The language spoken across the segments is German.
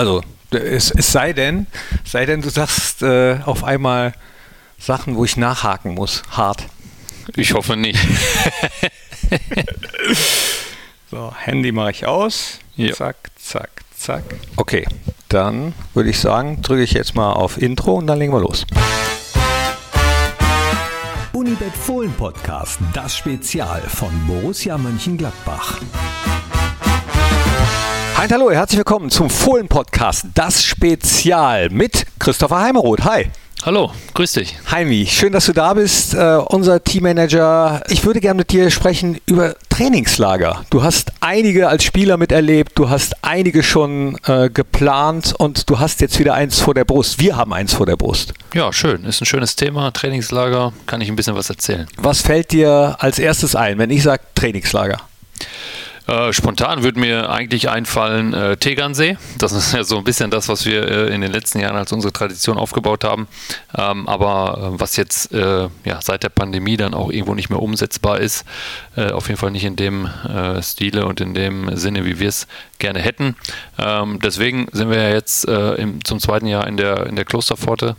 Also es, es sei denn, sei denn, du sagst äh, auf einmal Sachen, wo ich nachhaken muss, hart. Ich hoffe nicht. so, Handy mache ich aus. Ja. Zack, zack, zack. Okay, dann würde ich sagen, drücke ich jetzt mal auf Intro und dann legen wir los. Unibet Fohlen Podcast, das Spezial von Borussia Mönchengladbach. Hi, hallo, herzlich willkommen zum Fohlen Podcast, das Spezial mit Christopher Heimeroth. Hi. Hallo, grüß dich. Heimi, schön, dass du da bist, äh, unser Teammanager. Ich würde gerne mit dir sprechen über Trainingslager. Du hast einige als Spieler miterlebt, du hast einige schon äh, geplant und du hast jetzt wieder eins vor der Brust. Wir haben eins vor der Brust. Ja, schön. Ist ein schönes Thema. Trainingslager, kann ich ein bisschen was erzählen. Was fällt dir als erstes ein, wenn ich sage Trainingslager? Äh, spontan würde mir eigentlich einfallen äh, Tegernsee. Das ist ja so ein bisschen das, was wir äh, in den letzten Jahren als unsere Tradition aufgebaut haben. Ähm, aber äh, was jetzt äh, ja, seit der Pandemie dann auch irgendwo nicht mehr umsetzbar ist, auf jeden Fall nicht in dem Stile und in dem Sinne, wie wir es gerne hätten. Ähm, deswegen sind wir ja jetzt im, zum zweiten Jahr in der, in der Klosterpforte,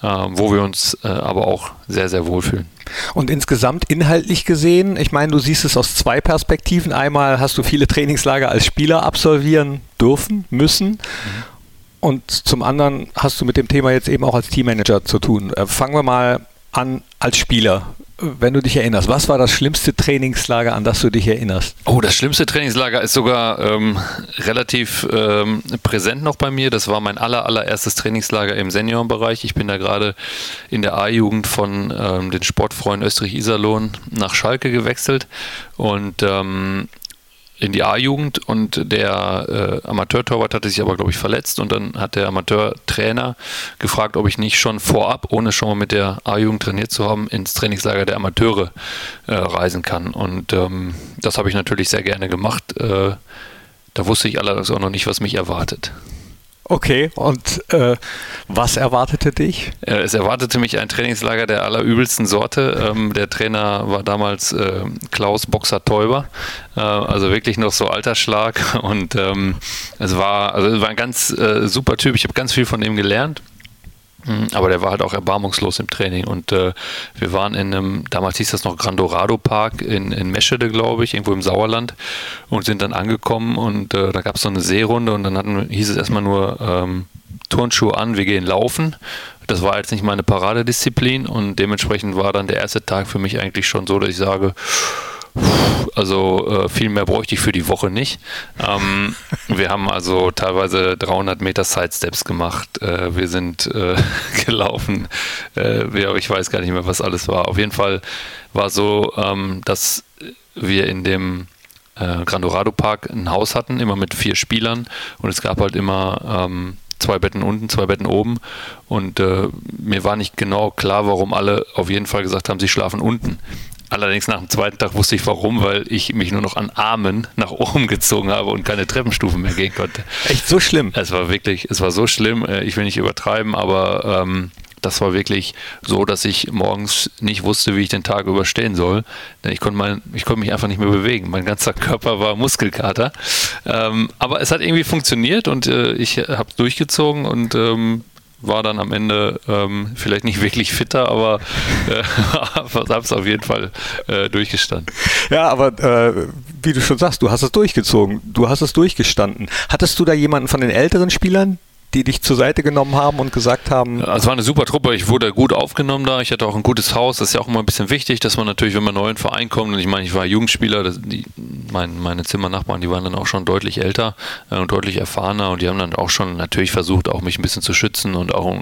wo wir uns aber auch sehr, sehr wohlfühlen. Und insgesamt inhaltlich gesehen, ich meine, du siehst es aus zwei Perspektiven. Einmal hast du viele Trainingslager als Spieler absolvieren dürfen, müssen. Mhm. Und zum anderen hast du mit dem Thema jetzt eben auch als Teammanager zu tun. Äh, fangen wir mal an als Spieler wenn du dich erinnerst, was war das schlimmste Trainingslager, an das du dich erinnerst? Oh, das schlimmste Trainingslager ist sogar ähm, relativ ähm, präsent noch bei mir. Das war mein aller, allererstes Trainingslager im Seniorenbereich. Ich bin da gerade in der A-Jugend von ähm, den Sportfreunden Österreich-Iserlohn nach Schalke gewechselt und ähm, in die A-Jugend und der äh, Amateurtorwart hatte sich aber, glaube ich, verletzt und dann hat der Amateurtrainer gefragt, ob ich nicht schon vorab, ohne schon mal mit der A-Jugend trainiert zu haben, ins Trainingslager der Amateure äh, reisen kann. Und ähm, das habe ich natürlich sehr gerne gemacht. Äh, da wusste ich allerdings auch noch nicht, was mich erwartet. Okay, und äh, was erwartete dich? Äh, es erwartete mich ein Trainingslager der allerübelsten Sorte. Ähm, der Trainer war damals äh, Klaus Boxer Täuber, äh, also wirklich noch so Altersschlag. Und ähm, es war, also es war ein ganz äh, super Typ. Ich habe ganz viel von ihm gelernt. Mhm, aber der war halt auch erbarmungslos im Training. Und äh, wir waren in einem, damals hieß das noch Grandorado Park in, in Meschede, glaube ich, irgendwo im Sauerland und sind dann angekommen und äh, da gab es so eine Seerunde und dann hatten, hieß es erstmal nur ähm, Turnschuhe an, wir gehen laufen. Das war jetzt nicht meine Paradedisziplin und dementsprechend war dann der erste Tag für mich eigentlich schon so, dass ich sage, also äh, viel mehr bräuchte ich für die Woche nicht. Ähm, wir haben also teilweise 300 Meter Sidesteps gemacht. Äh, wir sind äh, gelaufen. Äh, ich weiß gar nicht mehr, was alles war. Auf jeden Fall war so, ähm, dass wir in dem äh, Grandorado Park ein Haus hatten, immer mit vier Spielern. Und es gab halt immer ähm, zwei Betten unten, zwei Betten oben. Und äh, mir war nicht genau klar, warum alle auf jeden Fall gesagt haben, sie schlafen unten. Allerdings nach dem zweiten Tag wusste ich warum, weil ich mich nur noch an Armen nach oben gezogen habe und keine Treppenstufen mehr gehen konnte. Echt so schlimm? Es war wirklich, es war so schlimm. Äh, ich will nicht übertreiben, aber ähm, das war wirklich so, dass ich morgens nicht wusste, wie ich den Tag überstehen soll. Denn ich konnte, mein, ich konnte mich einfach nicht mehr bewegen. Mein ganzer Körper war Muskelkater. Ähm, aber es hat irgendwie funktioniert und äh, ich habe es durchgezogen und ähm, war dann am Ende ähm, vielleicht nicht wirklich fitter, aber äh, habe es auf jeden Fall äh, durchgestanden. Ja, aber äh, wie du schon sagst, du hast es durchgezogen, du hast es durchgestanden. Hattest du da jemanden von den älteren Spielern, die dich zur Seite genommen haben und gesagt haben. Also es war eine super Truppe, ich wurde gut aufgenommen da, ich hatte auch ein gutes Haus, das ist ja auch immer ein bisschen wichtig, dass man natürlich, wenn man neu in Verein kommt, und ich meine, ich war Jugendspieler, das, die, mein, meine Zimmernachbarn, die waren dann auch schon deutlich älter äh, und deutlich erfahrener und die haben dann auch schon natürlich versucht, auch mich ein bisschen zu schützen und auch,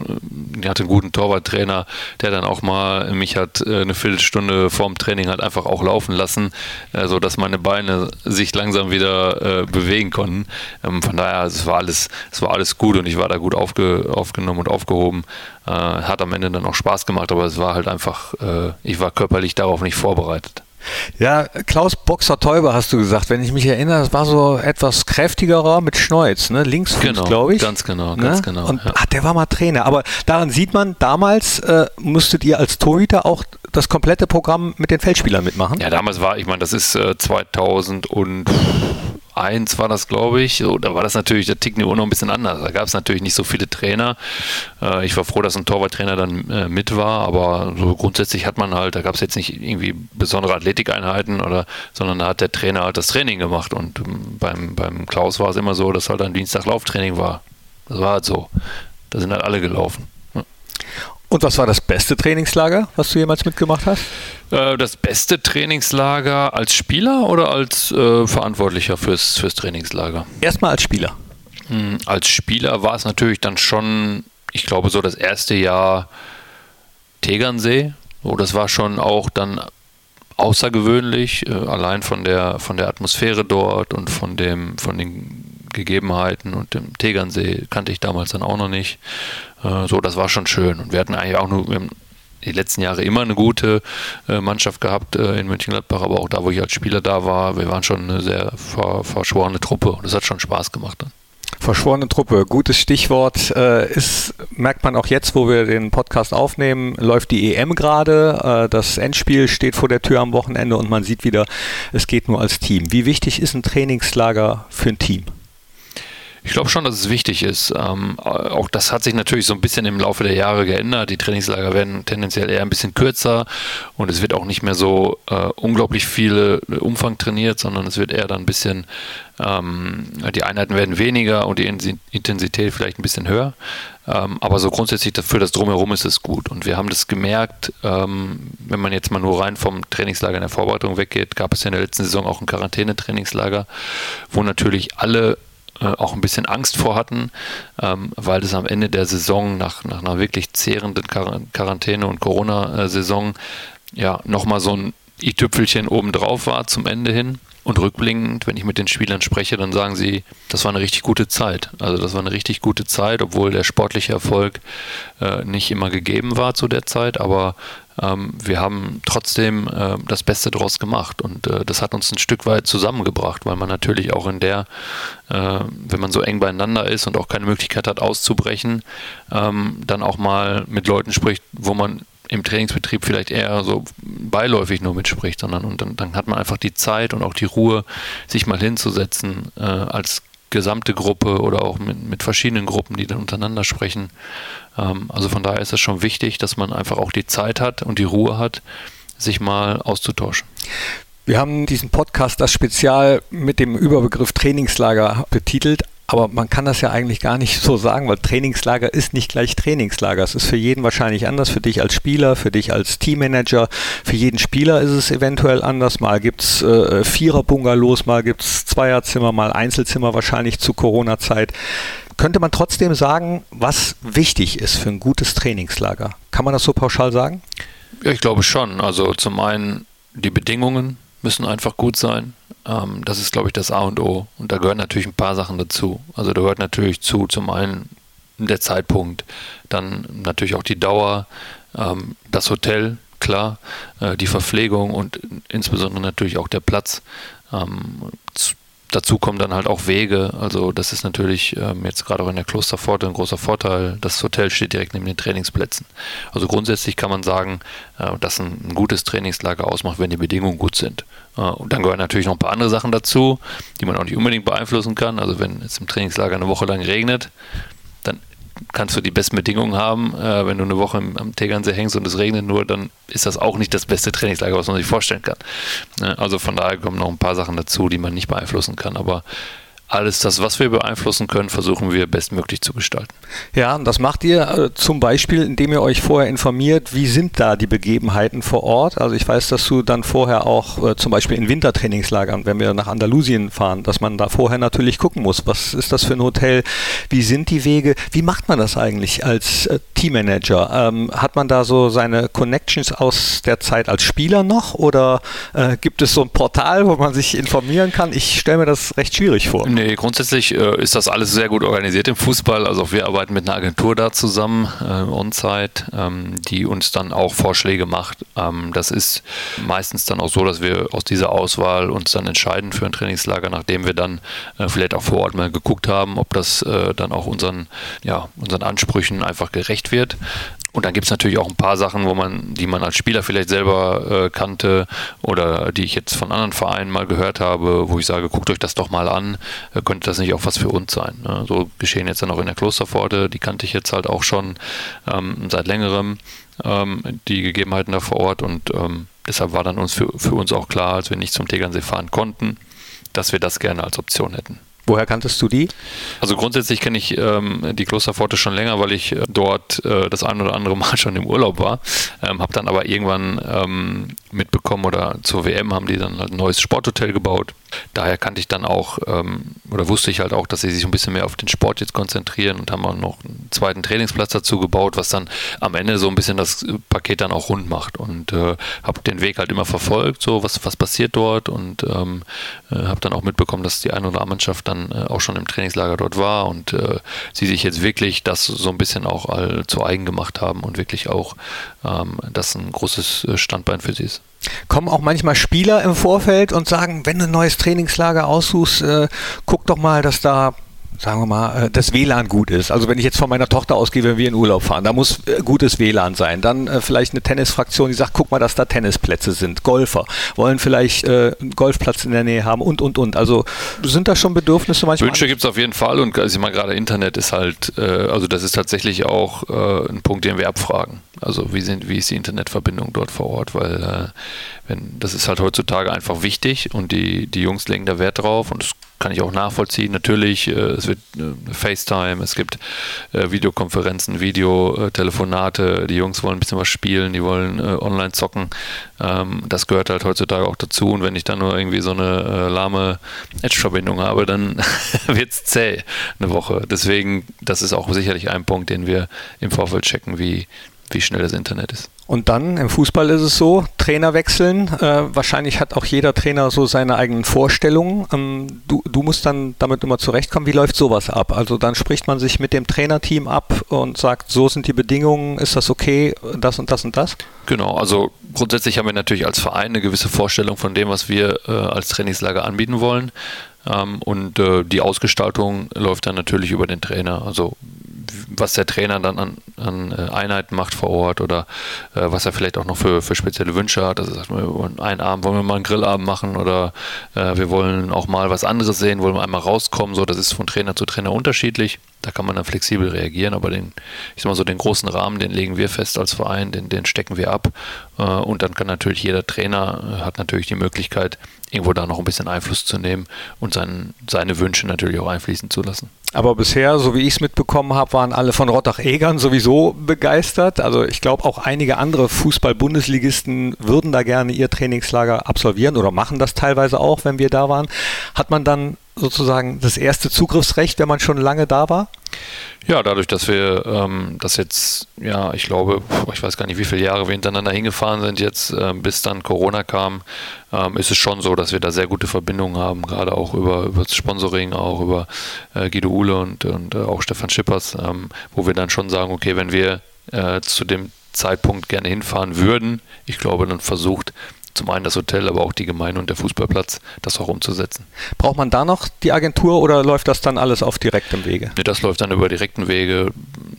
ich hatte einen guten Torwarttrainer, der dann auch mal mich hat äh, eine Viertelstunde vorm Training halt einfach auch laufen lassen, äh, so dass meine Beine sich langsam wieder äh, bewegen konnten. Ähm, von daher, es war alles, es war alles gut und ich war da gut aufge, aufgenommen und aufgehoben. Äh, hat am Ende dann auch Spaß gemacht, aber es war halt einfach, äh, ich war körperlich darauf nicht vorbereitet. Ja, Klaus Boxer Täuber hast du gesagt, wenn ich mich erinnere, das war so etwas kräftigerer mit Schneuz, ne? Linksfuß, genau, glaube ich. Ganz genau, ne? ganz genau. Und, ja. ach, der war mal Trainer. Aber daran sieht man, damals äh, musstet ihr als Torhüter auch das komplette Programm mit den Feldspielern mitmachen. Ja, damals war, ich meine, das ist äh, 2000 und eins war das, glaube ich. Da war das natürlich der Tickniveau noch ein bisschen anders. Da gab es natürlich nicht so viele Trainer. Äh, ich war froh, dass ein Torwarttrainer dann äh, mit war, aber so grundsätzlich hat man halt, da gab es jetzt nicht irgendwie besondere Athletikeinheiten oder, sondern da hat der Trainer halt das Training gemacht. Und ähm, beim, beim Klaus war es immer so, dass halt ein Dienstag Lauftraining war. Das war halt so. Da sind halt alle gelaufen. Ja. Und was war das beste Trainingslager, was du jemals mitgemacht hast? Äh, das beste Trainingslager als Spieler oder als äh, Verantwortlicher fürs, fürs Trainingslager? Erstmal als Spieler. Hm, als Spieler war es natürlich dann schon, ich glaube, so das erste Jahr Tegernsee. So, das war schon auch dann außergewöhnlich, äh, allein von der, von der Atmosphäre dort und von, dem, von den Gegebenheiten und dem Tegernsee kannte ich damals dann auch noch nicht. Äh, so, das war schon schön. Und wir hatten eigentlich auch nur die letzten Jahre immer eine gute äh, Mannschaft gehabt äh, in Mönchengladbach, aber auch da, wo ich als Spieler da war, wir waren schon eine sehr ver verschworene Truppe und das hat schon Spaß gemacht dann. Verschworene Truppe, gutes Stichwort. Äh, ist, merkt man auch jetzt, wo wir den Podcast aufnehmen, läuft die EM gerade. Äh, das Endspiel steht vor der Tür am Wochenende und man sieht wieder, es geht nur als Team. Wie wichtig ist ein Trainingslager für ein Team? Ich glaube schon, dass es wichtig ist. Ähm, auch das hat sich natürlich so ein bisschen im Laufe der Jahre geändert. Die Trainingslager werden tendenziell eher ein bisschen kürzer und es wird auch nicht mehr so äh, unglaublich viel Umfang trainiert, sondern es wird eher dann ein bisschen, ähm, die Einheiten werden weniger und die Intensität vielleicht ein bisschen höher. Ähm, aber so grundsätzlich für das Drumherum ist es gut. Und wir haben das gemerkt, ähm, wenn man jetzt mal nur rein vom Trainingslager in der Vorbereitung weggeht, gab es ja in der letzten Saison auch ein Quarantänetrainingslager, wo natürlich alle äh, auch ein bisschen Angst vor hatten, ähm, weil es am Ende der Saison nach, nach einer wirklich zehrenden Quarantäne- und Corona-Saison ja nochmal so ein i-Tüpfelchen obendrauf war zum Ende hin. Und rückblickend, wenn ich mit den Spielern spreche, dann sagen sie, das war eine richtig gute Zeit. Also das war eine richtig gute Zeit, obwohl der sportliche Erfolg äh, nicht immer gegeben war zu der Zeit, aber ähm, wir haben trotzdem äh, das Beste daraus gemacht und äh, das hat uns ein Stück weit zusammengebracht, weil man natürlich auch in der, äh, wenn man so eng beieinander ist und auch keine Möglichkeit hat auszubrechen, ähm, dann auch mal mit Leuten spricht, wo man im Trainingsbetrieb vielleicht eher so beiläufig nur mitspricht, sondern und dann, dann hat man einfach die Zeit und auch die Ruhe, sich mal hinzusetzen äh, als gesamte Gruppe oder auch mit, mit verschiedenen Gruppen, die dann untereinander sprechen. Ähm, also von daher ist es schon wichtig, dass man einfach auch die Zeit hat und die Ruhe hat, sich mal auszutauschen. Wir haben diesen Podcast das Spezial mit dem Überbegriff Trainingslager betitelt, aber man kann das ja eigentlich gar nicht so sagen, weil Trainingslager ist nicht gleich Trainingslager. Es ist für jeden wahrscheinlich anders, für dich als Spieler, für dich als Teammanager. Für jeden Spieler ist es eventuell anders. Mal gibt es äh, Vierer-Bungalows, mal gibt es Zweierzimmer, mal Einzelzimmer wahrscheinlich zu Corona-Zeit. Könnte man trotzdem sagen, was wichtig ist für ein gutes Trainingslager? Kann man das so pauschal sagen? Ja, ich glaube schon. Also zum einen die Bedingungen müssen einfach gut sein. Ähm, das ist, glaube ich, das A und O. Und da gehören natürlich ein paar Sachen dazu. Also da gehört natürlich zu, zum einen der Zeitpunkt, dann natürlich auch die Dauer, ähm, das Hotel, klar, äh, die Verpflegung und insbesondere natürlich auch der Platz. Ähm, dazu kommen dann halt auch Wege. Also das ist natürlich ähm, jetzt gerade auch in der Klosterpforte ein großer Vorteil. Das Hotel steht direkt neben den Trainingsplätzen. Also grundsätzlich kann man sagen, äh, dass ein, ein, gutes Trainingslager ausmacht, wenn die Bedingungen gut sind. Äh, und dann gehören natürlich noch ein paar andere Sachen dazu, die man auch nicht unbedingt beeinflussen kann. Also wenn es im Trainingslager eine Woche lang regnet, kannst du die besten Bedingungen haben. Äh, wenn du eine Woche im, am Tegernsee hängst und es regnet nur, dann ist das auch nicht das beste Trainingslager, was man sich vorstellen kann. Ne? Also von daher kommen noch ein paar Sachen dazu, die man nicht beeinflussen kann. Aber alles das, was wir beeinflussen können, versuchen wir bestmöglich zu gestalten. Ja, und das macht ihr äh, zum Beispiel, indem ihr euch vorher informiert, wie sind da die Begebenheiten vor Ort. Also ich weiß, dass du dann vorher auch äh, zum Beispiel in Wintertrainingslagern, wenn wir nach Andalusien fahren, dass man da vorher natürlich gucken muss, was ist das für ein Hotel, wie sind die Wege, wie macht man das eigentlich als äh, Teammanager? Ähm, hat man da so seine Connections aus der Zeit als Spieler noch oder gibt es so ein Portal, wo man sich informieren kann? Ich stelle mir das recht schwierig vor. Nee Nee, grundsätzlich äh, ist das alles sehr gut organisiert im Fußball. Also wir arbeiten mit einer Agentur da zusammen, äh, On-Site, ähm, die uns dann auch Vorschläge macht. Ähm, das ist meistens dann auch so, dass wir aus dieser Auswahl uns dann entscheiden für ein Trainingslager, nachdem wir dann äh, vielleicht auch vor Ort mal geguckt haben, ob das äh, dann auch unseren, ja, unseren Ansprüchen einfach gerecht wird. Und dann gibt es natürlich auch ein paar Sachen, wo man, die man als Spieler vielleicht selber äh, kannte oder die ich jetzt von anderen Vereinen mal gehört habe, wo ich sage, guckt euch das doch mal an, äh, könnte das nicht auch was für uns sein. Ne? So geschehen jetzt dann auch in der Klosterpforte, die kannte ich jetzt halt auch schon ähm, seit längerem, ähm, die Gegebenheiten da vor Ort und ähm, deshalb war dann uns für, für uns auch klar, als wir nicht zum Tegernsee fahren konnten, dass wir das gerne als Option hätten. Woher kanntest du die? Also grundsätzlich kenne ich ähm, die Klosterpforte schon länger, weil ich äh, dort äh, das ein oder andere Mal schon im Urlaub war. Ähm, habe dann aber irgendwann ähm, mitbekommen oder zur WM haben die dann halt ein neues Sporthotel gebaut. Daher kannte ich dann auch ähm, oder wusste ich halt auch, dass sie sich ein bisschen mehr auf den Sport jetzt konzentrieren und haben auch noch einen zweiten Trainingsplatz dazu gebaut, was dann am Ende so ein bisschen das Paket dann auch rund macht. Und äh, habe den Weg halt immer verfolgt, so was, was passiert dort und ähm, äh, habe dann auch mitbekommen, dass die eine oder andere Mannschaft dann äh, auch schon im Trainingslager dort war und äh, sie sich jetzt wirklich das so ein bisschen auch all zu eigen gemacht haben und wirklich auch ähm, das ein großes äh, Standbein für sie ist. Kommen auch manchmal Spieler im Vorfeld und sagen, wenn du ein neues Trainingslager aussuchst, äh, guck doch mal, dass da sagen wir mal, äh, das WLAN gut ist. Also wenn ich jetzt von meiner Tochter ausgehe, wenn wir in Urlaub fahren, da muss äh, gutes WLAN sein. Dann äh, vielleicht eine Tennisfraktion, die sagt, guck mal, dass da Tennisplätze sind. Golfer wollen vielleicht äh, einen Golfplatz in der Nähe haben und, und, und. Also sind da schon Bedürfnisse manchmal? Wünsche gibt es auf jeden Fall und also ich meine, gerade Internet ist halt, äh, also das ist tatsächlich auch äh, ein Punkt, den wir abfragen. Also wie, sind, wie ist die Internetverbindung dort vor Ort? Weil wenn, das ist halt heutzutage einfach wichtig und die, die Jungs legen da Wert drauf und das kann ich auch nachvollziehen. Natürlich, äh, es wird äh, FaceTime, es gibt äh, Videokonferenzen, Videotelefonate, die Jungs wollen ein bisschen was spielen, die wollen äh, online zocken. Ähm, das gehört halt heutzutage auch dazu. Und wenn ich dann nur irgendwie so eine äh, lahme Edge-Verbindung habe, dann wird es zäh eine Woche. Deswegen, das ist auch sicherlich ein Punkt, den wir im Vorfeld checken, wie, wie schnell das Internet ist. Und dann im Fußball ist es so, Trainer wechseln. Äh, wahrscheinlich hat auch jeder Trainer so seine eigenen Vorstellungen. Ähm, du, du, musst dann damit immer zurechtkommen. Wie läuft sowas ab? Also dann spricht man sich mit dem Trainerteam ab und sagt, so sind die Bedingungen, ist das okay, das und das und das? Genau, also grundsätzlich haben wir natürlich als Verein eine gewisse Vorstellung von dem, was wir äh, als Trainingslager anbieten wollen. Ähm, und äh, die Ausgestaltung läuft dann natürlich über den Trainer. Also was der Trainer dann an, an äh, Einheiten macht vor Ort oder äh, was er vielleicht auch noch für, für spezielle Wünsche hat. Also sagt man, einen Abend wollen wir mal einen Grillabend machen oder äh, wir wollen auch mal was anderes sehen, wollen wir einmal rauskommen. So, das ist von Trainer zu Trainer unterschiedlich. Da kann man dann flexibel reagieren, aber den, ich sag mal so, den großen Rahmen, den legen wir fest als Verein, den, den stecken wir ab. Äh, und dann kann natürlich jeder Trainer äh, hat natürlich die Möglichkeit, irgendwo da noch ein bisschen Einfluss zu nehmen und sein, seine Wünsche natürlich auch einfließen zu lassen. Aber bisher, so wie ich es mitbekommen habe, waren alle von Rottach-Egern sowieso begeistert. Also ich glaube, auch einige andere Fußball-Bundesligisten würden da gerne ihr Trainingslager absolvieren oder machen das teilweise auch, wenn wir da waren. Hat man dann sozusagen das erste Zugriffsrecht, wenn man schon lange da war? Ja, dadurch, dass wir ähm, das jetzt, ja, ich glaube, ich weiß gar nicht, wie viele Jahre wir hintereinander hingefahren sind jetzt, äh, bis dann Corona kam, ähm, ist es schon so, dass wir da sehr gute Verbindungen haben, gerade auch über, über das Sponsoring, auch über äh, Guido Uhle und, und äh, auch Stefan Schippers, ähm, wo wir dann schon sagen, okay, wenn wir äh, zu dem Zeitpunkt gerne hinfahren würden, ich glaube, dann versucht zum einen das Hotel, aber auch die Gemeinde und der Fußballplatz, das auch umzusetzen. Braucht man da noch die Agentur oder läuft das dann alles auf direktem Wege? Nee, das läuft dann über direkten Wege.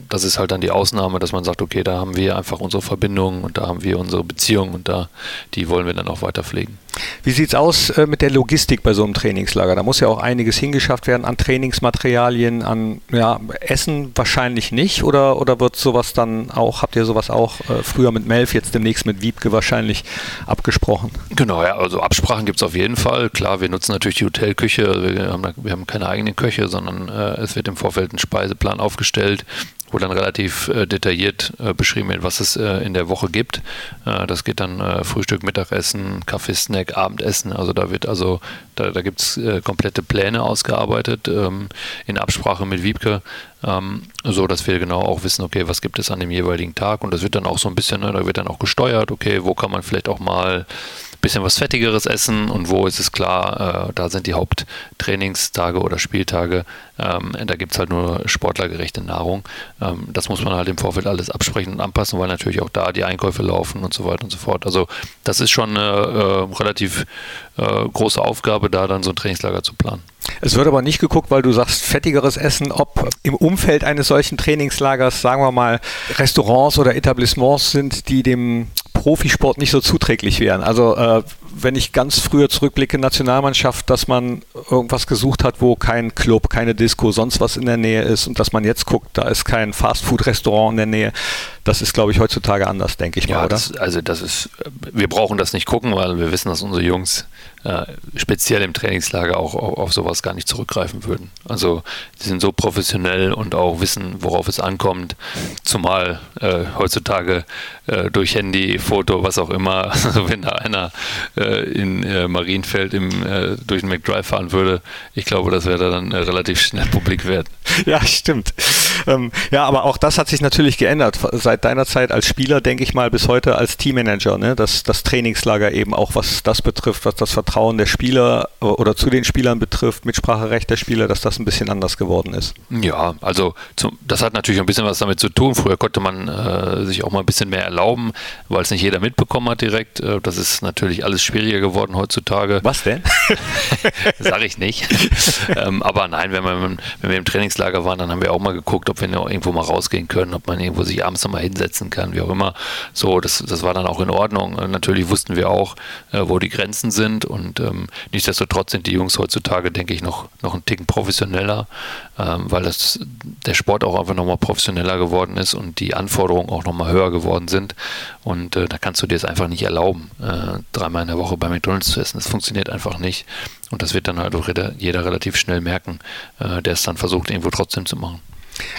Das ist halt dann die Ausnahme, dass man sagt, okay, da haben wir einfach unsere Verbindungen und da haben wir unsere Beziehungen und da die wollen wir dann auch weiter pflegen. Wie sieht es aus äh, mit der Logistik bei so einem Trainingslager? Da muss ja auch einiges hingeschafft werden an Trainingsmaterialien, an ja, Essen wahrscheinlich nicht oder, oder wird sowas dann auch, habt ihr sowas auch äh, früher mit Melf, jetzt demnächst mit Wiebke wahrscheinlich abgesprochen? Genau, ja, also Absprachen gibt es auf jeden Fall. Klar, wir nutzen natürlich die Hotelküche, wir haben, wir haben keine eigenen Köche, sondern äh, es wird im Vorfeld ein Speiseplan aufgestellt wo dann relativ äh, detailliert äh, beschrieben wird, was es äh, in der Woche gibt. Äh, das geht dann äh, Frühstück, Mittagessen, Kaffee, Snack, Abendessen. Also da wird also, da, da gibt es äh, komplette Pläne ausgearbeitet ähm, in Absprache mit Wiebke, ähm, so dass wir genau auch wissen, okay, was gibt es an dem jeweiligen Tag und das wird dann auch so ein bisschen, ne, da wird dann auch gesteuert, okay, wo kann man vielleicht auch mal bisschen was Fettigeres essen und wo ist es klar, äh, da sind die Haupttrainingstage oder Spieltage. Ähm, da gibt es halt nur sportlergerechte Nahrung. Ähm, das muss man halt im Vorfeld alles absprechen und anpassen, weil natürlich auch da die Einkäufe laufen und so weiter und so fort. Also das ist schon eine äh, relativ äh, große Aufgabe, da dann so ein Trainingslager zu planen. Es wird aber nicht geguckt, weil du sagst, fettigeres Essen, ob im Umfeld eines solchen Trainingslagers, sagen wir mal, Restaurants oder Etablissements sind, die dem Profisport nicht so zuträglich wären. Also äh, wenn ich ganz früher zurückblicke, Nationalmannschaft, dass man irgendwas gesucht hat, wo kein Club, keine Disco, sonst was in der Nähe ist und dass man jetzt guckt, da ist kein Fastfood-Restaurant in der Nähe. Das ist, glaube ich, heutzutage anders, denke ich ja, mal, oder? Das, also das ist, wir brauchen das nicht gucken, weil wir wissen, dass unsere Jungs äh, speziell im Trainingslager auch auf, auf, sowas gar nicht zurückgreifen würden. Also die sind so professionell und auch wissen, worauf es ankommt, zumal äh, heutzutage äh, durch Handy, Foto, was auch immer, also wenn da einer äh, in äh, Marienfeld im, äh, durch den McDrive fahren würde, ich glaube, das wäre dann relativ schnell publik werden. Ja, stimmt. Ähm, ja, aber auch das hat sich natürlich geändert. Seit deiner Zeit als Spieler, denke ich mal, bis heute als Teammanager, ne? das, das Trainingslager eben auch, was das betrifft, was das Vertrauen der Spieler oder zu den Spielern betrifft, Mitspracherecht der Spieler, dass das ein bisschen anders geworden ist. Ja, also zum, das hat natürlich ein bisschen was damit zu tun. Früher konnte man äh, sich auch mal ein bisschen mehr erlauben, weil es nicht jeder mitbekommen hat direkt. Äh, das ist natürlich alles schwieriger geworden heutzutage. Was denn? Sage ich nicht. ähm, aber nein, wenn, man, wenn wir im Trainingslager waren, dann haben wir auch mal geguckt, ob wir irgendwo mal rausgehen können, ob man irgendwo sich abends nochmal hinsetzen kann, wie auch immer. So, das, das war dann auch in Ordnung. Natürlich wussten wir auch, äh, wo die Grenzen sind und ähm, nichtsdestotrotz sind die Jungs heutzutage, denke ich, noch, noch einen Ticken professioneller, ähm, weil das, der Sport auch einfach nochmal professioneller geworden ist und die Anforderungen auch nochmal höher geworden sind. Und äh, da kannst du dir es einfach nicht erlauben, äh, dreimal in der Woche bei McDonalds zu essen. Das funktioniert einfach nicht. Und das wird dann halt auch jeder relativ schnell merken, äh, der es dann versucht, irgendwo trotzdem zu machen.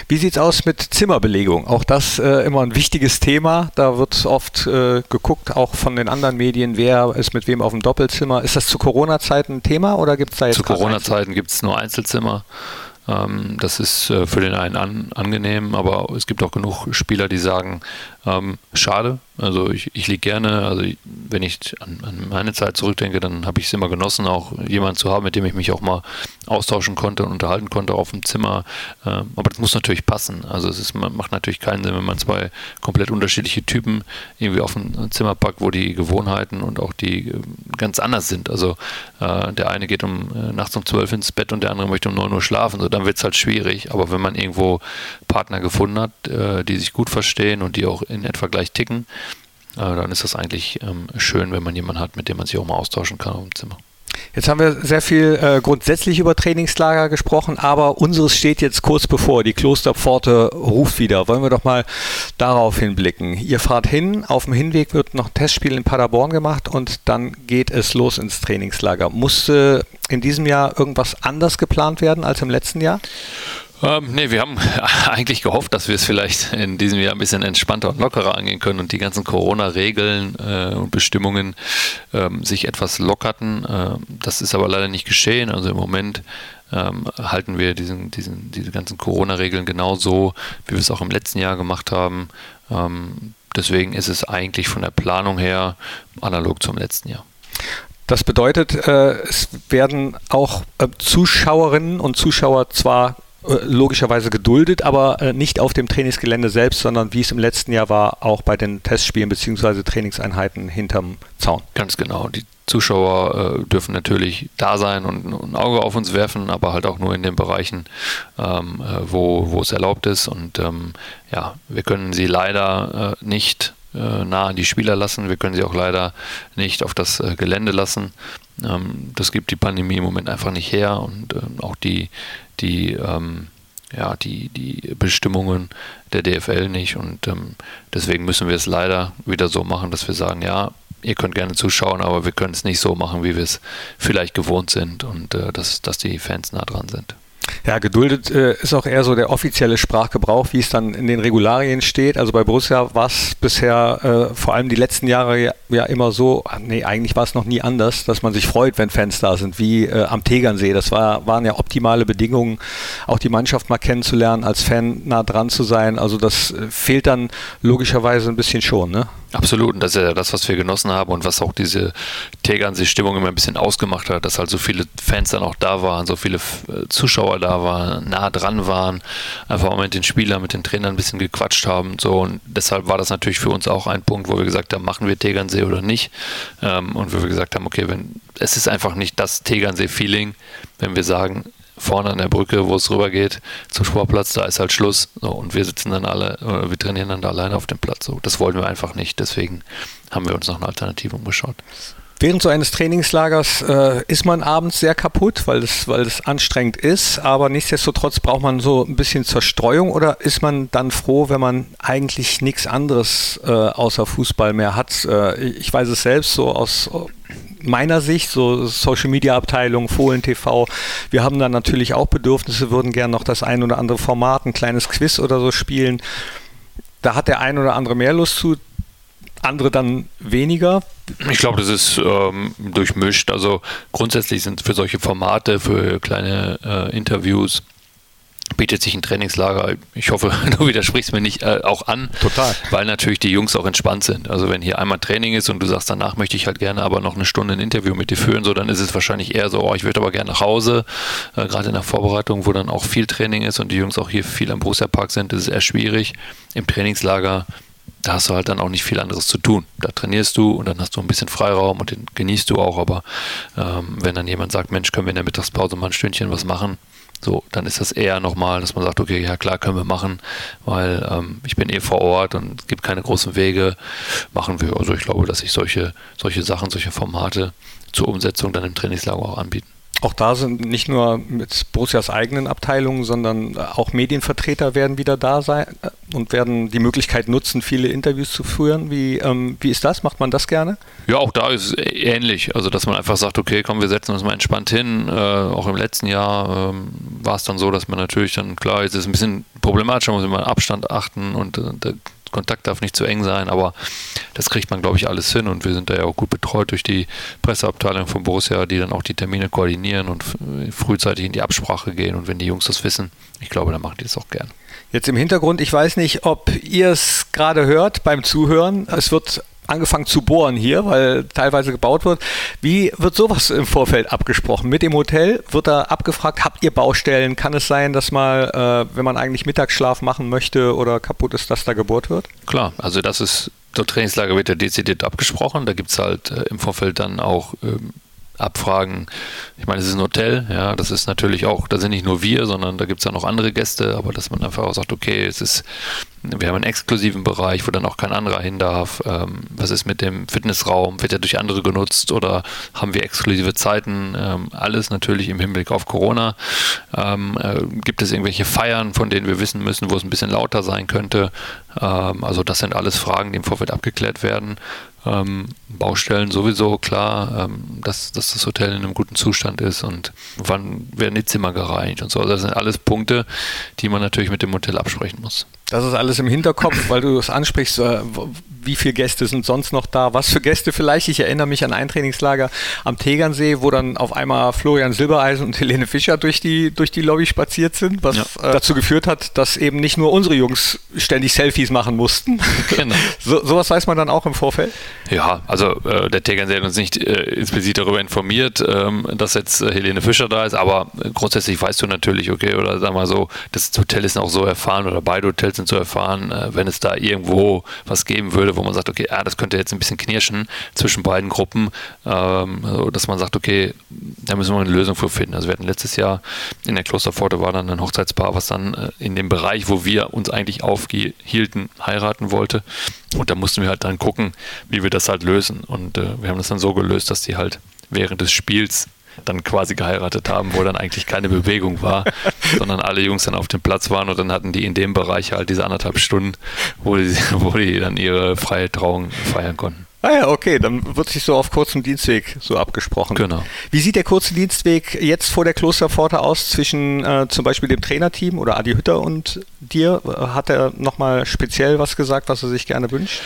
Wie sieht es aus mit Zimmerbelegung? Auch das äh, immer ein wichtiges Thema. Da wird oft äh, geguckt, auch von den anderen Medien, wer ist mit wem auf dem Doppelzimmer. Ist das zu Corona-Zeiten ein Thema oder gibt es da jetzt? Zu Corona-Zeiten gibt es nur Einzelzimmer. Ähm, das ist äh, für den einen an, angenehm, aber es gibt auch genug Spieler, die sagen, ähm, schade, also ich, ich liege gerne, also wenn ich an, an, meine Zeit zurückdenke, dann habe ich es immer genossen, auch jemanden zu haben, mit dem ich mich auch mal austauschen konnte und unterhalten konnte auf dem Zimmer. Ähm, aber das muss natürlich passen. Also es ist, macht natürlich keinen Sinn, wenn man zwei komplett unterschiedliche Typen irgendwie auf ein Zimmer packt, wo die Gewohnheiten und auch die äh, ganz anders sind. Also äh, der eine geht um äh, nachts um zwölf ins Bett und der andere möchte um neun Uhr schlafen. So dann wird es halt schwierig. Aber wenn man irgendwo Partner gefunden hat, äh, die sich gut verstehen und die auch in etwa gleich ticken, äh, dann ist das eigentlich ähm, schön, wenn man jemanden hat, mit dem man sich auch mal austauschen kann im Zimmer. Jetzt haben wir sehr viel äh, grundsätzlich über Trainingslager gesprochen, aber unseres steht jetzt kurz bevor. Die Klosterpforte ruft wieder. Wollen wir doch mal darauf hinblicken. Ihr fahrt hin, auf dem Hinweg wird noch ein Testspiel in Paderborn gemacht und dann geht es los ins Trainingslager. Musste in diesem Jahr irgendwas anders geplant werden als im letzten Jahr? Ähm, nee, wir haben eigentlich gehofft, dass wir es vielleicht in diesem Jahr ein bisschen entspannter und lockerer angehen können und die ganzen Corona-Regeln äh, und Bestimmungen ähm, sich etwas lockerten. Ähm, das ist aber leider nicht geschehen. Also im Moment ähm, halten wir diesen, diesen, diese ganzen Corona-Regeln genauso, wie wir es auch im letzten Jahr gemacht haben. Ähm, deswegen ist es eigentlich von der Planung her analog zum letzten Jahr. Das bedeutet, äh, es werden auch äh, Zuschauerinnen und Zuschauer zwar logischerweise geduldet, aber äh, nicht auf dem Trainingsgelände selbst, sondern wie es im letzten Jahr war, auch bei den Testspielen bzw. Trainingseinheiten hinterm Zaun. Ganz genau. Die Zuschauer äh, dürfen natürlich da sein und ein Auge auf uns werfen, aber halt auch nur in den Bereichen, ähm, äh, wo, wo es erlaubt ist. Und ähm, ja, wir können sie leider äh, nicht nah an die Spieler lassen. Wir können sie auch leider nicht auf das Gelände lassen. Ähm, das gibt die Pandemie im Moment einfach nicht her und ähm, auch die, die, ähm, ja, die, die Bestimmungen der DFL nicht. Und deswegen müssen wir es leider wieder so machen, dass wir sagen, ja, ihr könnt gerne zuschauen, aber wir können es nicht so machen, wie wir es vielleicht gewohnt sind und äh, dass, dass die Fans nah dran sind. Ja, geduldet äh, ist auch eher so der offizielle Sprachgebrauch, wie es dann in den Regularien steht. Also bei Borussia war es bisher äh, vor allem die letzten Jahre ja, ja, immer so, nee, eigentlich war es noch nie anders, dass man sich freut, wenn Fans da sind, wie äh, am Tegernsee. Das war, waren ja optimale Bedingungen, auch die Mannschaft mal kennenzulernen, als Fan nah dran zu sein. Also das äh, fehlt dann logischerweise ein bisschen schon, ne? Absolut, und das ist ja das, was wir genossen haben und was auch diese Tegernsee-Stimmung immer ein bisschen ausgemacht hat, dass halt so viele Fans dann auch da waren, so viele äh, Zuschauer da waren, nah dran waren, einfach auch mit den Spielern, mit den Trainern ein bisschen gequatscht haben. So, und deshalb war das natürlich für uns auch ein Punkt, wo wir gesagt haben, machen wir Tegernsee oder nicht. Ähm, und wo wir gesagt haben, okay, wenn es ist einfach nicht das Tegernsee-Feeling, wenn wir sagen, vorne an der Brücke, wo es rüber geht, zum Sportplatz, da ist halt Schluss. So, und wir sitzen dann alle, oder wir trainieren dann da alleine auf dem Platz. So, das wollten wir einfach nicht. Deswegen haben wir uns noch eine Alternative umgeschaut. Während so eines Trainingslagers äh, ist man abends sehr kaputt, weil es, weil es anstrengend ist, aber nichtsdestotrotz braucht man so ein bisschen Zerstreuung oder ist man dann froh, wenn man eigentlich nichts anderes äh, außer Fußball mehr hat? Äh, ich weiß es selbst so aus meiner Sicht, so Social Media Abteilung, Fohlen TV, wir haben da natürlich auch Bedürfnisse, würden gerne noch das ein oder andere Format, ein kleines Quiz oder so spielen. Da hat der ein oder andere mehr Lust zu, andere dann weniger. Ich glaube, das ist ähm, durchmischt. Also grundsätzlich sind für solche Formate, für kleine äh, Interviews, bietet sich ein Trainingslager, ich hoffe, du widersprichst mir nicht, äh, auch an. Total. Weil natürlich die Jungs auch entspannt sind. Also wenn hier einmal Training ist und du sagst, danach möchte ich halt gerne aber noch eine Stunde ein Interview mit dir führen, so dann ist es wahrscheinlich eher so, oh, ich würde aber gerne nach Hause. Äh, Gerade in der Vorbereitung, wo dann auch viel Training ist und die Jungs auch hier viel am Borussia Park sind, ist es eher schwierig. Im Trainingslager da hast du halt dann auch nicht viel anderes zu tun. Da trainierst du und dann hast du ein bisschen Freiraum und den genießt du auch. Aber ähm, wenn dann jemand sagt, Mensch, können wir in der Mittagspause mal ein Stündchen was machen, so, dann ist das eher nochmal, dass man sagt, okay, ja klar, können wir machen, weil ähm, ich bin eh vor Ort und es gibt keine großen Wege, machen wir. Also ich glaube, dass sich solche, solche Sachen, solche Formate zur Umsetzung dann im Trainingslager auch anbieten. Auch da sind nicht nur mit Borussias eigenen Abteilungen, sondern auch Medienvertreter werden wieder da sein äh, und werden die Möglichkeit nutzen, viele Interviews zu führen. Wie, ähm, wie ist das? Macht man das gerne? Ja, auch da ist es ähnlich. Also, dass man einfach sagt, okay, komm, wir setzen uns mal entspannt hin. Äh, auch im letzten Jahr ähm, war es dann so, dass man natürlich dann, klar, jetzt ist es ein bisschen problematisch, man muss immer Abstand achten und äh, Kontakt darf nicht zu eng sein, aber das kriegt man, glaube ich, alles hin und wir sind da ja auch gut betreut durch die Presseabteilung von Borussia, die dann auch die Termine koordinieren und frühzeitig in die Absprache gehen und wenn die Jungs das wissen, ich glaube, dann machen die das auch gern. Jetzt im Hintergrund, ich weiß nicht, ob ihr es gerade hört beim Zuhören. Es wird angefangen zu bohren hier, weil teilweise gebaut wird. Wie wird sowas im Vorfeld abgesprochen? Mit dem Hotel wird da abgefragt, habt ihr Baustellen? Kann es sein, dass mal, äh, wenn man eigentlich Mittagsschlaf machen möchte oder kaputt ist, dass da gebohrt wird? Klar, also das ist, der Trainingslager wird ja dezidiert abgesprochen. Da gibt es halt äh, im Vorfeld dann auch ähm, Abfragen. Ich meine, es ist ein Hotel, ja, das ist natürlich auch, da sind nicht nur wir, sondern da gibt es ja noch andere Gäste, aber dass man einfach auch sagt, okay, es ist wir haben einen exklusiven Bereich, wo dann auch kein anderer hin darf. Ähm, was ist mit dem Fitnessraum? Wird er durch andere genutzt oder haben wir exklusive Zeiten? Ähm, alles natürlich im Hinblick auf Corona. Ähm, äh, gibt es irgendwelche Feiern, von denen wir wissen müssen, wo es ein bisschen lauter sein könnte? Ähm, also das sind alles Fragen, die im Vorfeld abgeklärt werden. Ähm, Baustellen sowieso klar, ähm, dass, dass das Hotel in einem guten Zustand ist und wann werden die Zimmer gereinigt und so. Also das sind alles Punkte, die man natürlich mit dem Hotel absprechen muss. Das ist alles im Hinterkopf, weil du es ansprichst, äh, wie viele Gäste sind sonst noch da, was für Gäste vielleicht. Ich erinnere mich an ein Trainingslager am Tegernsee, wo dann auf einmal Florian Silbereisen und Helene Fischer durch die, durch die Lobby spaziert sind, was ja. äh, dazu geführt hat, dass eben nicht nur unsere Jungs ständig Selfies machen mussten. Genau. so, sowas weiß man dann auch im Vorfeld? Ja, also äh, der Tegernsee hat uns nicht äh, explizit darüber informiert, ähm, dass jetzt äh, Helene Fischer da ist, aber grundsätzlich weißt du natürlich, okay, oder sag mal so, das Hotel ist auch so erfahren oder beide Hotels sind so erfahren, äh, wenn es da irgendwo was geben würde, wo man sagt, okay, ah, das könnte jetzt ein bisschen knirschen zwischen beiden Gruppen, ähm, dass man sagt, okay, da müssen wir eine Lösung für finden. Also wir hatten letztes Jahr in der Klosterpforte war dann ein Hochzeitspaar, was dann äh, in dem Bereich, wo wir uns eigentlich aufhielten, heiraten wollte. Und da mussten wir halt dann gucken, wie wir das halt lösen. Und äh, wir haben das dann so gelöst, dass die halt während des Spiels dann quasi geheiratet haben, wo dann eigentlich keine Bewegung war, sondern alle Jungs dann auf dem Platz waren und dann hatten die in dem Bereich halt diese anderthalb Stunden, wo die, wo die dann ihre freie Trauung feiern konnten. Ah ja, okay, dann wird sich so auf kurzem Dienstweg so abgesprochen. Genau. Wie sieht der kurze Dienstweg jetzt vor der Klosterpforte aus zwischen äh, zum Beispiel dem Trainerteam oder Adi Hütter und dir? Hat er nochmal speziell was gesagt, was er sich gerne wünscht?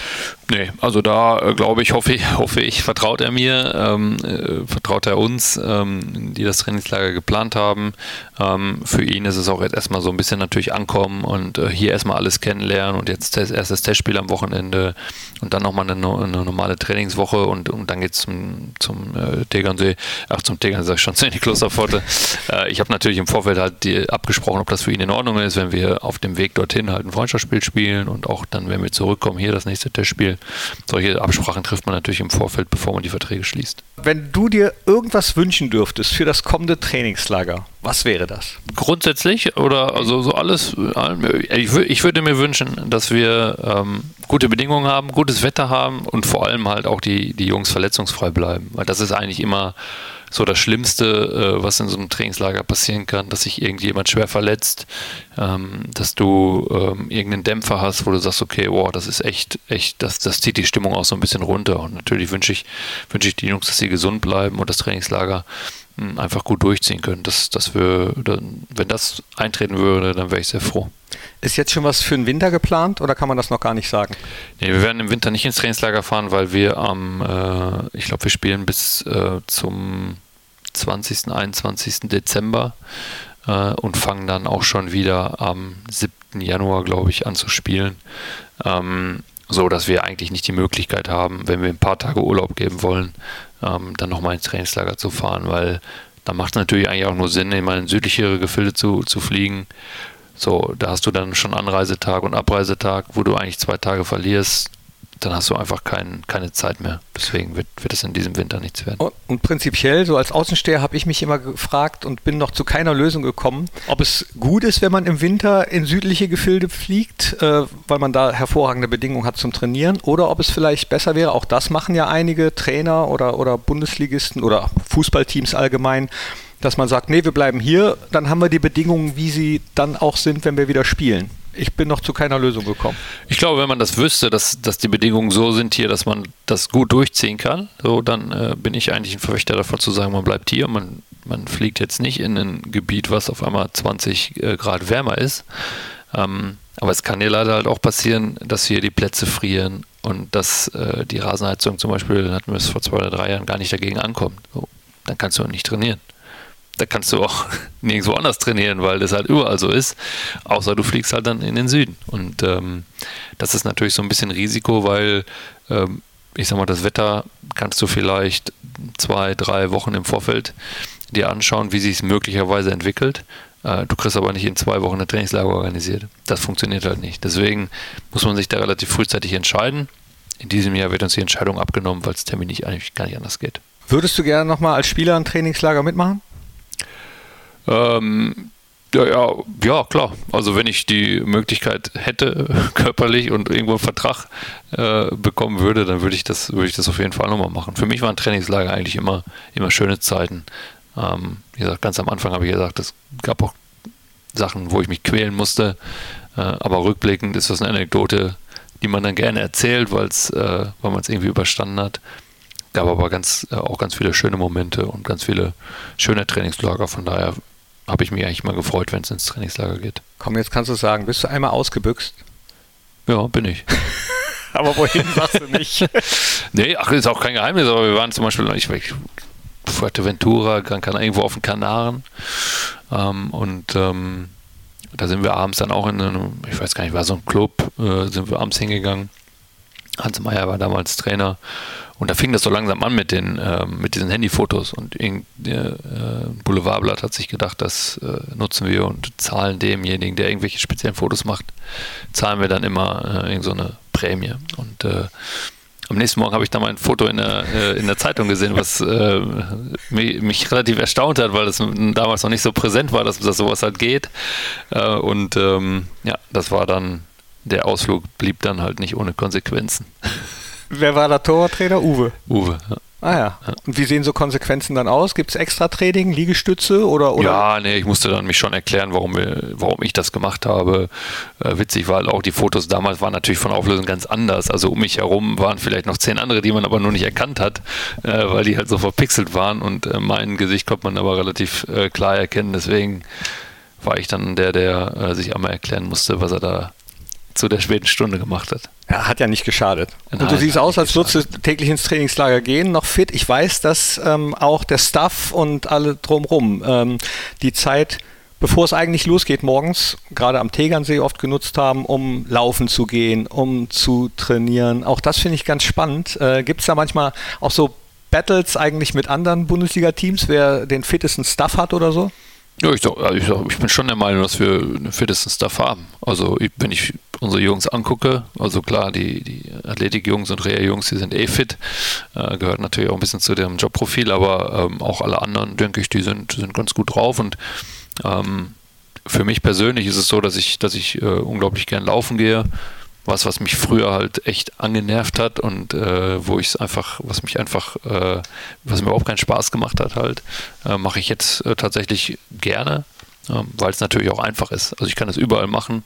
Nee, also da äh, glaube ich, hoffe ich, hoffe ich, vertraut er mir, ähm, äh, vertraut er uns, ähm, die das Trainingslager geplant haben. Ähm, für ihn ist es auch jetzt erstmal so ein bisschen natürlich ankommen und äh, hier erstmal alles kennenlernen und jetzt erst das Testspiel am Wochenende und dann nochmal eine, eine normale Trainingswoche und, und dann geht es zum, zum äh, Tegernsee, ach zum Tegernsee sag ich schon, in die Klosterpforte. Äh, ich habe natürlich im Vorfeld halt die, abgesprochen, ob das für ihn in Ordnung ist, wenn wir auf dem Weg dorthin halt ein Freundschaftsspiel spielen und auch dann, wenn wir zurückkommen, hier das nächste Testspiel. Solche Absprachen trifft man natürlich im Vorfeld, bevor man die Verträge schließt. Wenn du dir irgendwas wünschen dürftest für das kommende Trainingslager, was wäre das? Grundsätzlich oder also so alles, ich, ich würde mir wünschen, dass wir ähm, gute Bedingungen haben, gutes Wetter haben und vor allem halt auch die, die Jungs verletzungsfrei bleiben. Weil das ist eigentlich immer so das Schlimmste, äh, was in so einem Trainingslager passieren kann, dass sich irgendjemand schwer verletzt, ähm, dass du ähm, irgendeinen Dämpfer hast, wo du sagst, okay, wow, das ist echt, echt, das, das zieht die Stimmung auch so ein bisschen runter. Und natürlich wünsche ich, wünsche ich die Jungs, dass sie gesund bleiben und das Trainingslager hm, einfach gut durchziehen können. Das, das wir, wenn das eintreten würde, dann wäre ich sehr froh. Ist jetzt schon was für den Winter geplant oder kann man das noch gar nicht sagen? Nee, wir werden im Winter nicht ins Trainingslager fahren, weil wir am, äh, ich glaube, wir spielen bis äh, zum 20., 21. Dezember äh, und fangen dann auch schon wieder am 7. Januar, glaube ich, an zu spielen. Ähm, so dass wir eigentlich nicht die Möglichkeit haben, wenn wir ein paar Tage Urlaub geben wollen, ähm, dann nochmal ins Trainingslager zu fahren, weil da macht es natürlich eigentlich auch nur Sinn, in meine südlichere Gefilde zu, zu fliegen. So, da hast du dann schon Anreisetag und Abreisetag, wo du eigentlich zwei Tage verlierst dann hast du einfach kein, keine Zeit mehr. Deswegen wird, wird es in diesem Winter nichts werden. Und, und prinzipiell, so als Außensteher, habe ich mich immer gefragt und bin noch zu keiner Lösung gekommen, ob es gut ist, wenn man im Winter in südliche Gefilde fliegt, äh, weil man da hervorragende Bedingungen hat zum Trainieren, oder ob es vielleicht besser wäre, auch das machen ja einige Trainer oder, oder Bundesligisten oder Fußballteams allgemein, dass man sagt, nee, wir bleiben hier, dann haben wir die Bedingungen, wie sie dann auch sind, wenn wir wieder spielen ich bin noch zu keiner Lösung gekommen. Ich glaube, wenn man das wüsste, dass, dass die Bedingungen so sind hier, dass man das gut durchziehen kann, so dann äh, bin ich eigentlich ein Verfechter davon zu sagen, man bleibt hier, man, man fliegt jetzt nicht in ein Gebiet, was auf einmal 20 äh, Grad wärmer ist. Ähm, aber es kann ja leider halt auch passieren, dass hier die Plätze frieren und dass äh, die Rasenheizung zum Beispiel, hatten wir es vor zwei oder drei Jahren, gar nicht dagegen ankommt. So, dann kannst du auch nicht trainieren da kannst du auch nirgendwo anders trainieren, weil das halt überall so ist. Außer du fliegst halt dann in den Süden. Und ähm, das ist natürlich so ein bisschen Risiko, weil ähm, ich sag mal, das Wetter kannst du vielleicht zwei, drei Wochen im Vorfeld dir anschauen, wie sich es möglicherweise entwickelt. Äh, du kriegst aber nicht in zwei Wochen eine Trainingslager organisiert. Das funktioniert halt nicht. Deswegen muss man sich da relativ frühzeitig entscheiden. In diesem Jahr wird uns die Entscheidung abgenommen, weil es terminlich eigentlich gar nicht anders geht. Würdest du gerne nochmal als Spieler ein Trainingslager mitmachen? Ähm, ja, ja, ja, klar. Also wenn ich die Möglichkeit hätte, körperlich und irgendwo einen Vertrag äh, bekommen würde, dann würde ich das, würde ich das auf jeden Fall nochmal machen. Für mich waren Trainingslager eigentlich immer, immer schöne Zeiten. Ähm, wie gesagt, ganz am Anfang habe ich gesagt, es gab auch Sachen, wo ich mich quälen musste. Äh, aber rückblickend ist das eine Anekdote, die man dann gerne erzählt, äh, weil man es irgendwie überstanden hat gab aber ganz, äh, auch ganz viele schöne Momente und ganz viele schöne Trainingslager. Von daher habe ich mich eigentlich mal gefreut, wenn es ins Trainingslager geht. Komm, jetzt kannst du sagen, bist du einmal ausgebüxt? Ja, bin ich. aber wohin sagst du nicht? nee, ach, ist auch kein Geheimnis, aber wir waren zum Beispiel, ich, ich Fuerteventura, Gran Canaria, irgendwo auf den Kanaren. Ähm, und ähm, da sind wir abends dann auch in einem, ich weiß gar nicht, war so ein Club, äh, sind wir abends hingegangen. Hans Meyer war damals Trainer und da fing das so langsam an mit, den, äh, mit diesen Handyfotos. Und der äh, Boulevardblatt hat sich gedacht, das äh, nutzen wir und zahlen demjenigen, der irgendwelche speziellen Fotos macht, zahlen wir dann immer äh, so eine Prämie. Und äh, am nächsten Morgen habe ich da mal ein Foto in der, äh, in der Zeitung gesehen, was äh, mich, mich, relativ erstaunt hat, weil das damals noch nicht so präsent war, dass, dass sowas halt geht. und ähm, ja, das war dann, der Ausflug blieb dann halt nicht ohne Konsequenzen. Wer war der Torwarttrainer? Uwe. Uwe, ja. Ah ja. Und wie sehen so Konsequenzen dann aus? Gibt es extra Training, Liegestütze oder, oder? Ja, nee, ich musste dann mich schon erklären, warum, warum ich das gemacht habe. Äh, witzig war halt auch, die Fotos damals waren natürlich von Auflösung ganz anders. Also um mich herum waren vielleicht noch zehn andere, die man aber nur nicht erkannt hat, äh, weil die halt so verpixelt waren und äh, mein Gesicht konnte man aber relativ äh, klar erkennen. Deswegen war ich dann der, der äh, sich einmal erklären musste, was er da zu der späten Stunde gemacht hat. Ja, hat ja nicht geschadet. Nein, und du siehst aus, als würdest du täglich ins Trainingslager gehen, noch fit. Ich weiß, dass ähm, auch der Staff und alle drumherum ähm, die Zeit, bevor es eigentlich losgeht, morgens gerade am Tegernsee oft genutzt haben, um laufen zu gehen, um zu trainieren. Auch das finde ich ganz spannend. Äh, Gibt es da manchmal auch so Battles eigentlich mit anderen Bundesliga-Teams, wer den fittesten Staff hat oder so? Ja, ich, sag, ich, sag, ich bin schon der Meinung, dass wir fittesten Staff haben. Also wenn ich unsere Jungs angucke, also klar, die, die Athletik-Jungs und Reha-Jungs, die sind eh fit, äh, gehört natürlich auch ein bisschen zu dem Jobprofil, aber ähm, auch alle anderen, denke ich, die sind, sind ganz gut drauf und ähm, für mich persönlich ist es so, dass ich, dass ich äh, unglaublich gern laufen gehe was, was mich früher halt echt angenervt hat und äh, wo ich es einfach, was mich einfach, äh, was mir überhaupt keinen Spaß gemacht hat, halt, äh, mache ich jetzt äh, tatsächlich gerne, ähm, weil es natürlich auch einfach ist. Also ich kann das überall machen.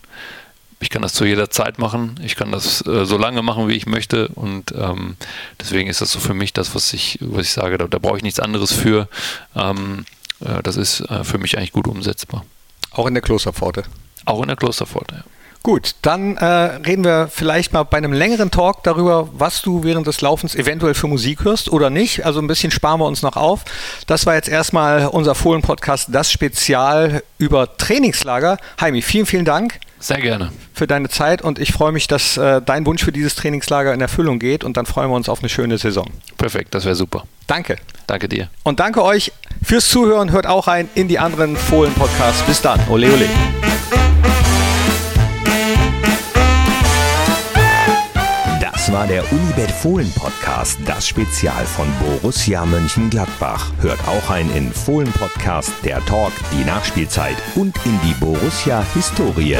Ich kann das zu jeder Zeit machen. Ich kann das äh, so lange machen, wie ich möchte. Und ähm, deswegen ist das so für mich das, was ich, was ich sage, da, da brauche ich nichts anderes für. Ähm, äh, das ist für mich eigentlich gut umsetzbar. Auch in der Klosterpforte. Auch in der Klosterpforte, ja. Gut, dann äh, reden wir vielleicht mal bei einem längeren Talk darüber, was du während des Laufens eventuell für Musik hörst oder nicht. Also ein bisschen sparen wir uns noch auf. Das war jetzt erstmal unser Fohlen-Podcast, das Spezial über Trainingslager. Heimi, vielen, vielen Dank. Sehr gerne. Für deine Zeit und ich freue mich, dass äh, dein Wunsch für dieses Trainingslager in Erfüllung geht und dann freuen wir uns auf eine schöne Saison. Perfekt, das wäre super. Danke. Danke dir. Und danke euch fürs Zuhören. Hört auch rein in die anderen Fohlen-Podcasts. Bis dann. Ole, ole. Das war der Unibet Fohlen Podcast, das Spezial von Borussia Mönchengladbach. Hört auch ein in Fohlen Podcast, der Talk, die Nachspielzeit und in die Borussia Historie.